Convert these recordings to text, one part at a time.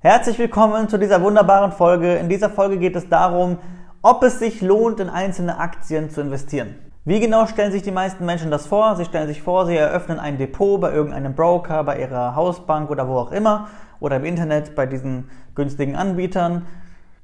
Herzlich willkommen zu dieser wunderbaren Folge. In dieser Folge geht es darum, ob es sich lohnt, in einzelne Aktien zu investieren. Wie genau stellen sich die meisten Menschen das vor? Sie stellen sich vor, sie eröffnen ein Depot bei irgendeinem Broker, bei ihrer Hausbank oder wo auch immer oder im Internet bei diesen günstigen Anbietern,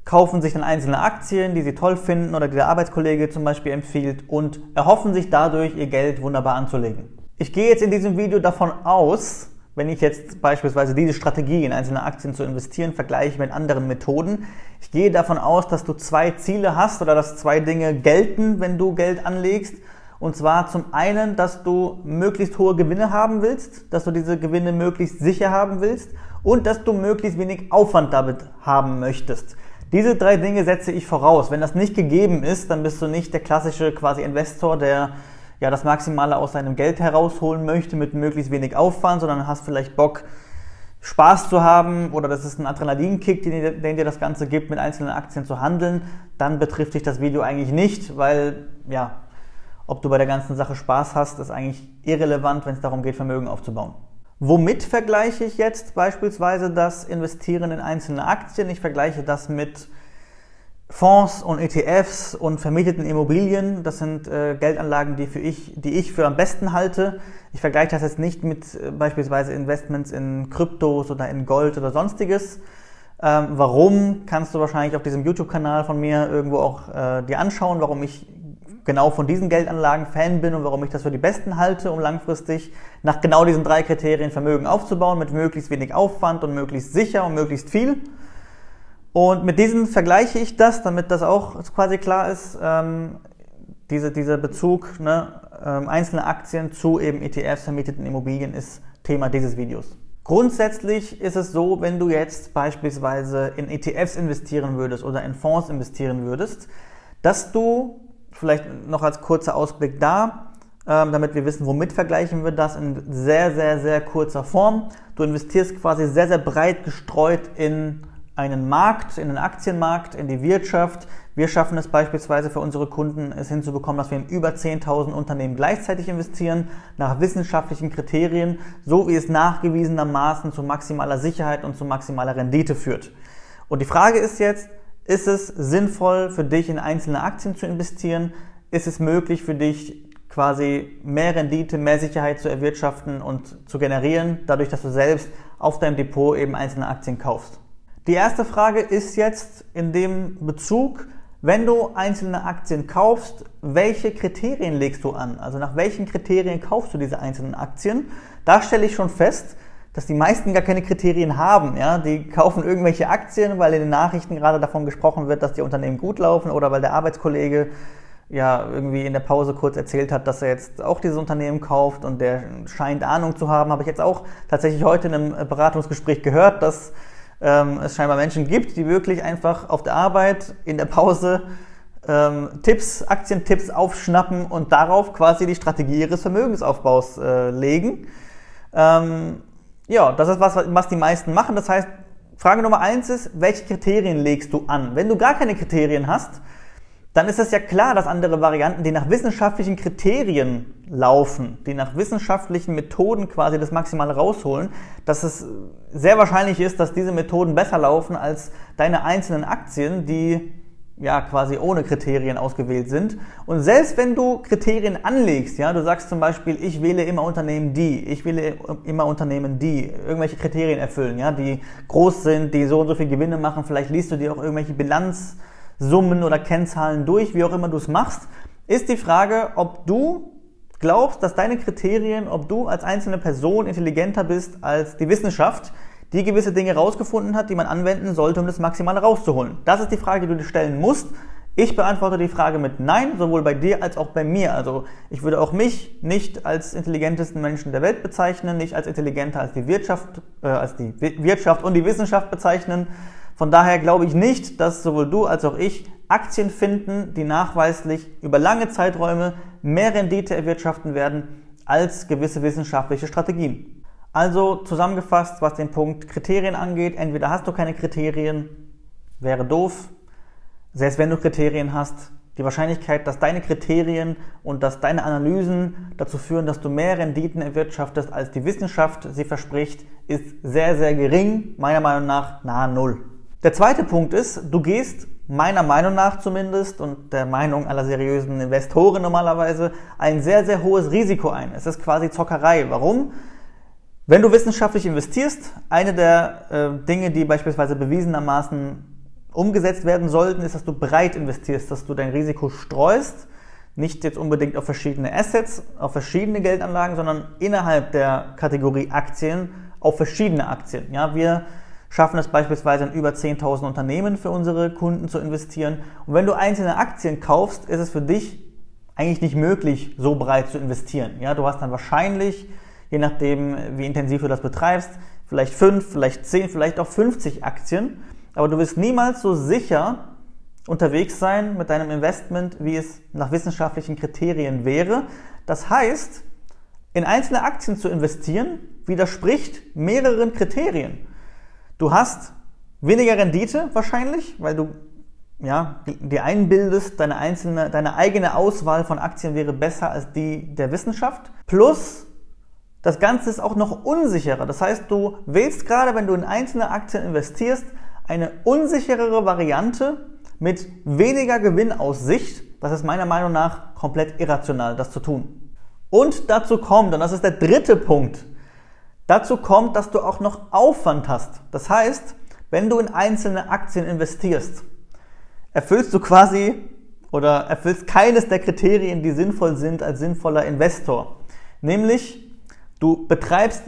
kaufen sich dann einzelne Aktien, die sie toll finden oder die der Arbeitskollege zum Beispiel empfiehlt und erhoffen sich dadurch, ihr Geld wunderbar anzulegen. Ich gehe jetzt in diesem Video davon aus, wenn ich jetzt beispielsweise diese Strategie in einzelne Aktien zu investieren vergleiche mit anderen Methoden, ich gehe davon aus, dass du zwei Ziele hast oder dass zwei Dinge gelten, wenn du Geld anlegst. Und zwar zum einen, dass du möglichst hohe Gewinne haben willst, dass du diese Gewinne möglichst sicher haben willst und dass du möglichst wenig Aufwand damit haben möchtest. Diese drei Dinge setze ich voraus. Wenn das nicht gegeben ist, dann bist du nicht der klassische quasi Investor, der ja, das Maximale aus seinem Geld herausholen möchte mit möglichst wenig Aufwand, sondern hast vielleicht Bock, Spaß zu haben oder das ist ein Adrenalinkick, den, den dir das Ganze gibt, mit einzelnen Aktien zu handeln, dann betrifft dich das Video eigentlich nicht, weil ja, ob du bei der ganzen Sache Spaß hast, ist eigentlich irrelevant, wenn es darum geht, Vermögen aufzubauen. Womit vergleiche ich jetzt beispielsweise das Investieren in einzelne Aktien? Ich vergleiche das mit Fonds und ETFs und vermieteten Immobilien, das sind äh, Geldanlagen, die, für ich, die ich für am besten halte. Ich vergleiche das jetzt nicht mit äh, beispielsweise Investments in Kryptos oder in Gold oder sonstiges. Ähm, warum, kannst du wahrscheinlich auf diesem YouTube-Kanal von mir irgendwo auch äh, dir anschauen, warum ich genau von diesen Geldanlagen Fan bin und warum ich das für die besten halte, um langfristig nach genau diesen drei Kriterien Vermögen aufzubauen, mit möglichst wenig Aufwand und möglichst sicher und möglichst viel. Und mit diesen vergleiche ich das, damit das auch quasi klar ist, ähm, diese, dieser Bezug, ne, ähm, einzelne Aktien zu eben ETFs, vermieteten Immobilien ist Thema dieses Videos. Grundsätzlich ist es so, wenn du jetzt beispielsweise in ETFs investieren würdest oder in Fonds investieren würdest, dass du, vielleicht noch als kurzer Ausblick da, ähm, damit wir wissen, womit vergleichen wir das in sehr, sehr, sehr kurzer Form. Du investierst quasi sehr, sehr breit gestreut in einen Markt, in den Aktienmarkt, in die Wirtschaft. Wir schaffen es beispielsweise für unsere Kunden, es hinzubekommen, dass wir in über 10.000 Unternehmen gleichzeitig investieren, nach wissenschaftlichen Kriterien, so wie es nachgewiesenermaßen zu maximaler Sicherheit und zu maximaler Rendite führt. Und die Frage ist jetzt, ist es sinnvoll für dich in einzelne Aktien zu investieren? Ist es möglich für dich quasi mehr Rendite, mehr Sicherheit zu erwirtschaften und zu generieren, dadurch, dass du selbst auf deinem Depot eben einzelne Aktien kaufst? Die erste Frage ist jetzt in dem Bezug, wenn du einzelne Aktien kaufst, welche Kriterien legst du an? Also nach welchen Kriterien kaufst du diese einzelnen Aktien? Da stelle ich schon fest, dass die meisten gar keine Kriterien haben. Ja? Die kaufen irgendwelche Aktien, weil in den Nachrichten gerade davon gesprochen wird, dass die Unternehmen gut laufen oder weil der Arbeitskollege ja irgendwie in der Pause kurz erzählt hat, dass er jetzt auch dieses Unternehmen kauft und der scheint Ahnung zu haben. Habe ich jetzt auch tatsächlich heute in einem Beratungsgespräch gehört, dass ähm, es scheinbar Menschen gibt, die wirklich einfach auf der Arbeit in der Pause ähm, Tipps, Aktientipps aufschnappen und darauf quasi die Strategie ihres Vermögensaufbaus äh, legen. Ähm, ja, das ist was, was die meisten machen. Das heißt, Frage Nummer eins ist, welche Kriterien legst du an? Wenn du gar keine Kriterien hast, dann ist es ja klar, dass andere Varianten, die nach wissenschaftlichen Kriterien laufen, die nach wissenschaftlichen Methoden quasi das Maximale rausholen, dass es sehr wahrscheinlich ist, dass diese Methoden besser laufen als deine einzelnen Aktien, die ja quasi ohne Kriterien ausgewählt sind. Und selbst wenn du Kriterien anlegst, ja, du sagst zum Beispiel, ich wähle immer Unternehmen die, ich wähle immer Unternehmen die, irgendwelche Kriterien erfüllen, ja, die groß sind, die so und so viel Gewinne machen, vielleicht liest du dir auch irgendwelche Bilanz Summen oder Kennzahlen durch, wie auch immer du es machst, ist die Frage, ob du glaubst, dass deine Kriterien, ob du als einzelne Person intelligenter bist als die Wissenschaft, die gewisse Dinge rausgefunden hat, die man anwenden sollte, um das Maximale rauszuholen. Das ist die Frage, die du dir stellen musst. Ich beantworte die Frage mit Nein, sowohl bei dir als auch bei mir. Also ich würde auch mich nicht als intelligentesten Menschen der Welt bezeichnen, nicht als intelligenter als die Wirtschaft, äh, als die Wirtschaft und die Wissenschaft bezeichnen. Von daher glaube ich nicht, dass sowohl du als auch ich Aktien finden, die nachweislich über lange Zeiträume mehr Rendite erwirtschaften werden als gewisse wissenschaftliche Strategien. Also zusammengefasst, was den Punkt Kriterien angeht, entweder hast du keine Kriterien, wäre doof. Selbst wenn du Kriterien hast, die Wahrscheinlichkeit, dass deine Kriterien und dass deine Analysen dazu führen, dass du mehr Renditen erwirtschaftest, als die Wissenschaft sie verspricht, ist sehr, sehr gering, meiner Meinung nach nahe Null. Der zweite Punkt ist, du gehst meiner Meinung nach zumindest und der Meinung aller seriösen Investoren normalerweise ein sehr, sehr hohes Risiko ein. Es ist quasi Zockerei. Warum? Wenn du wissenschaftlich investierst, eine der äh, Dinge, die beispielsweise bewiesenermaßen umgesetzt werden sollten, ist, dass du breit investierst, dass du dein Risiko streust, nicht jetzt unbedingt auf verschiedene Assets, auf verschiedene Geldanlagen, sondern innerhalb der Kategorie Aktien auf verschiedene Aktien. Ja, wir schaffen es beispielsweise in über 10.000 Unternehmen für unsere Kunden zu investieren. Und wenn du einzelne Aktien kaufst, ist es für dich eigentlich nicht möglich, so breit zu investieren. Ja, du hast dann wahrscheinlich, je nachdem, wie intensiv du das betreibst, vielleicht fünf, vielleicht zehn, vielleicht auch 50 Aktien aber du wirst niemals so sicher unterwegs sein mit deinem Investment, wie es nach wissenschaftlichen Kriterien wäre. Das heißt, in einzelne Aktien zu investieren, widerspricht mehreren Kriterien. Du hast weniger Rendite wahrscheinlich, weil du ja, dir einbildest, deine, einzelne, deine eigene Auswahl von Aktien wäre besser als die der Wissenschaft. Plus, das Ganze ist auch noch unsicherer. Das heißt, du wählst gerade, wenn du in einzelne Aktien investierst, eine unsicherere Variante mit weniger Gewinnaussicht. Das ist meiner Meinung nach komplett irrational, das zu tun. Und dazu kommt, und das ist der dritte Punkt, dazu kommt, dass du auch noch Aufwand hast. Das heißt, wenn du in einzelne Aktien investierst, erfüllst du quasi oder erfüllst keines der Kriterien, die sinnvoll sind als sinnvoller Investor. Nämlich, du betreibst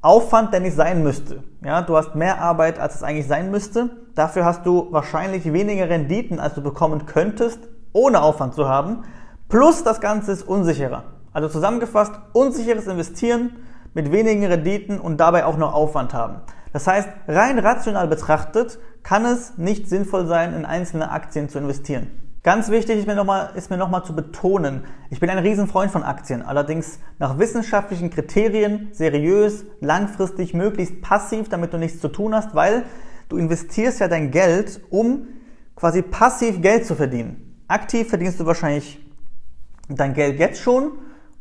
Aufwand, der nicht sein müsste. Ja, du hast mehr Arbeit, als es eigentlich sein müsste. Dafür hast du wahrscheinlich weniger Renditen, als du bekommen könntest, ohne Aufwand zu haben. Plus das Ganze ist unsicherer. Also zusammengefasst, unsicheres Investieren mit wenigen Renditen und dabei auch noch Aufwand haben. Das heißt, rein rational betrachtet kann es nicht sinnvoll sein, in einzelne Aktien zu investieren. Ganz wichtig ist mir nochmal noch zu betonen, ich bin ein Riesenfreund von Aktien, allerdings nach wissenschaftlichen Kriterien, seriös, langfristig, möglichst passiv, damit du nichts zu tun hast, weil du investierst ja dein Geld, um quasi passiv Geld zu verdienen. Aktiv verdienst du wahrscheinlich dein Geld jetzt schon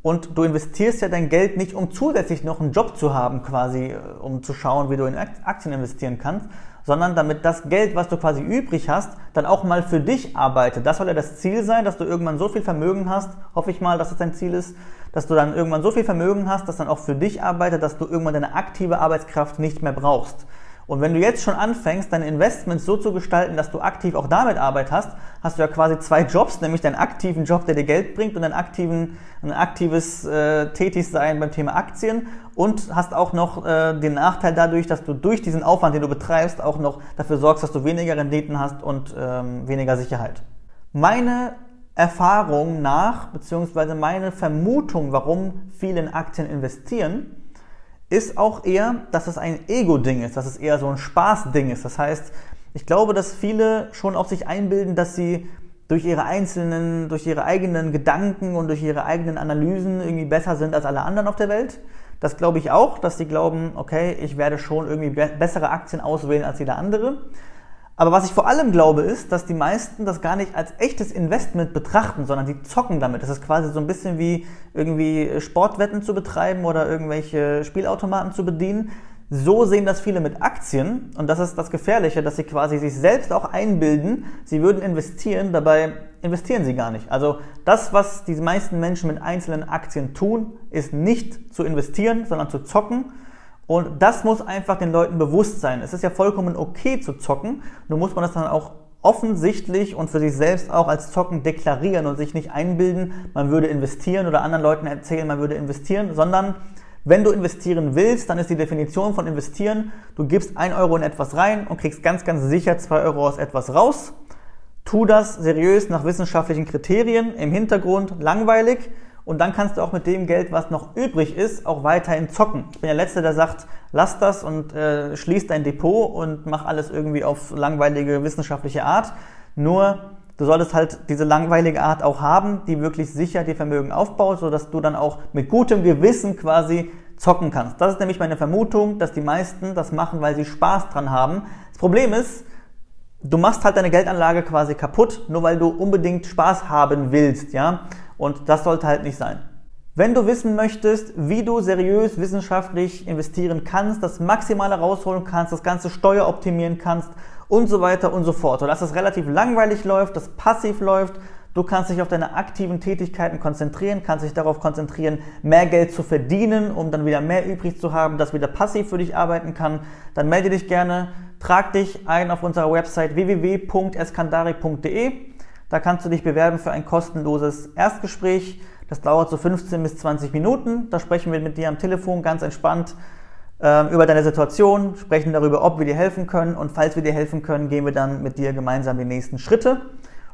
und du investierst ja dein Geld nicht, um zusätzlich noch einen Job zu haben, quasi, äh, um zu schauen, wie du in Aktien investieren kannst, sondern damit das Geld, was du quasi übrig hast, dann auch mal für dich arbeitet. Das soll ja das Ziel sein, dass du irgendwann so viel Vermögen hast, hoffe ich mal, dass das dein Ziel ist, dass du dann irgendwann so viel Vermögen hast, dass dann auch für dich arbeitet, dass du irgendwann deine aktive Arbeitskraft nicht mehr brauchst. Und wenn du jetzt schon anfängst, deine Investments so zu gestalten, dass du aktiv auch damit Arbeit hast, hast du ja quasi zwei Jobs, nämlich deinen aktiven Job, der dir Geld bringt und einen aktiven, ein aktives äh, Tätigsein beim Thema Aktien und hast auch noch äh, den Nachteil dadurch, dass du durch diesen Aufwand, den du betreibst, auch noch dafür sorgst, dass du weniger Renditen hast und ähm, weniger Sicherheit. Meine Erfahrung nach, beziehungsweise meine Vermutung, warum viele in Aktien investieren, ist auch eher, dass es ein Ego-Ding ist, dass es eher so ein Spaß-Ding ist. Das heißt, ich glaube, dass viele schon auf sich einbilden, dass sie durch ihre einzelnen, durch ihre eigenen Gedanken und durch ihre eigenen Analysen irgendwie besser sind als alle anderen auf der Welt. Das glaube ich auch, dass sie glauben, okay, ich werde schon irgendwie bessere Aktien auswählen als jeder andere. Aber was ich vor allem glaube, ist, dass die meisten das gar nicht als echtes Investment betrachten, sondern die zocken damit. Das ist quasi so ein bisschen wie irgendwie Sportwetten zu betreiben oder irgendwelche Spielautomaten zu bedienen. So sehen das viele mit Aktien und das ist das Gefährliche, dass sie quasi sich selbst auch einbilden, sie würden investieren, dabei investieren sie gar nicht. Also das, was die meisten Menschen mit einzelnen Aktien tun, ist nicht zu investieren, sondern zu zocken und das muss einfach den Leuten bewusst sein. Es ist ja vollkommen okay zu zocken, nur muss man das dann auch offensichtlich und für sich selbst auch als Zocken deklarieren und sich nicht einbilden, man würde investieren oder anderen Leuten erzählen, man würde investieren, sondern wenn du investieren willst, dann ist die Definition von investieren, du gibst ein Euro in etwas rein und kriegst ganz, ganz sicher zwei Euro aus etwas raus. Tu das seriös nach wissenschaftlichen Kriterien, im Hintergrund langweilig, und dann kannst du auch mit dem Geld, was noch übrig ist, auch weiterhin zocken. Ich bin der Letzte, der sagt, lass das und äh, schließ dein Depot und mach alles irgendwie auf langweilige wissenschaftliche Art. Nur du solltest halt diese langweilige Art auch haben, die wirklich sicher dir Vermögen aufbaut, sodass du dann auch mit gutem Gewissen quasi zocken kannst. Das ist nämlich meine Vermutung, dass die meisten das machen, weil sie Spaß dran haben. Das Problem ist, du machst halt deine Geldanlage quasi kaputt, nur weil du unbedingt Spaß haben willst, ja? Und das sollte halt nicht sein. Wenn du wissen möchtest, wie du seriös wissenschaftlich investieren kannst, das Maximale rausholen kannst, das Ganze steueroptimieren kannst und so weiter und so fort, sodass es relativ langweilig läuft, das passiv läuft, du kannst dich auf deine aktiven Tätigkeiten konzentrieren, kannst dich darauf konzentrieren, mehr Geld zu verdienen, um dann wieder mehr übrig zu haben, das wieder passiv für dich arbeiten kann, dann melde dich gerne, trag dich ein auf unserer Website www.eskandari.de. Da kannst du dich bewerben für ein kostenloses Erstgespräch. Das dauert so 15 bis 20 Minuten. Da sprechen wir mit dir am Telefon ganz entspannt äh, über deine Situation, sprechen darüber, ob wir dir helfen können und falls wir dir helfen können, gehen wir dann mit dir gemeinsam die nächsten Schritte.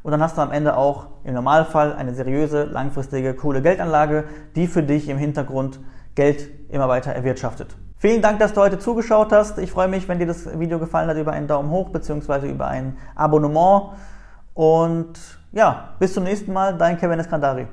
Und dann hast du am Ende auch im Normalfall eine seriöse, langfristige, coole Geldanlage, die für dich im Hintergrund Geld immer weiter erwirtschaftet. Vielen Dank, dass du heute zugeschaut hast. Ich freue mich, wenn dir das Video gefallen hat, über einen Daumen hoch bzw. über ein Abonnement. Und ja, bis zum nächsten Mal, dein Kevin Eskandari.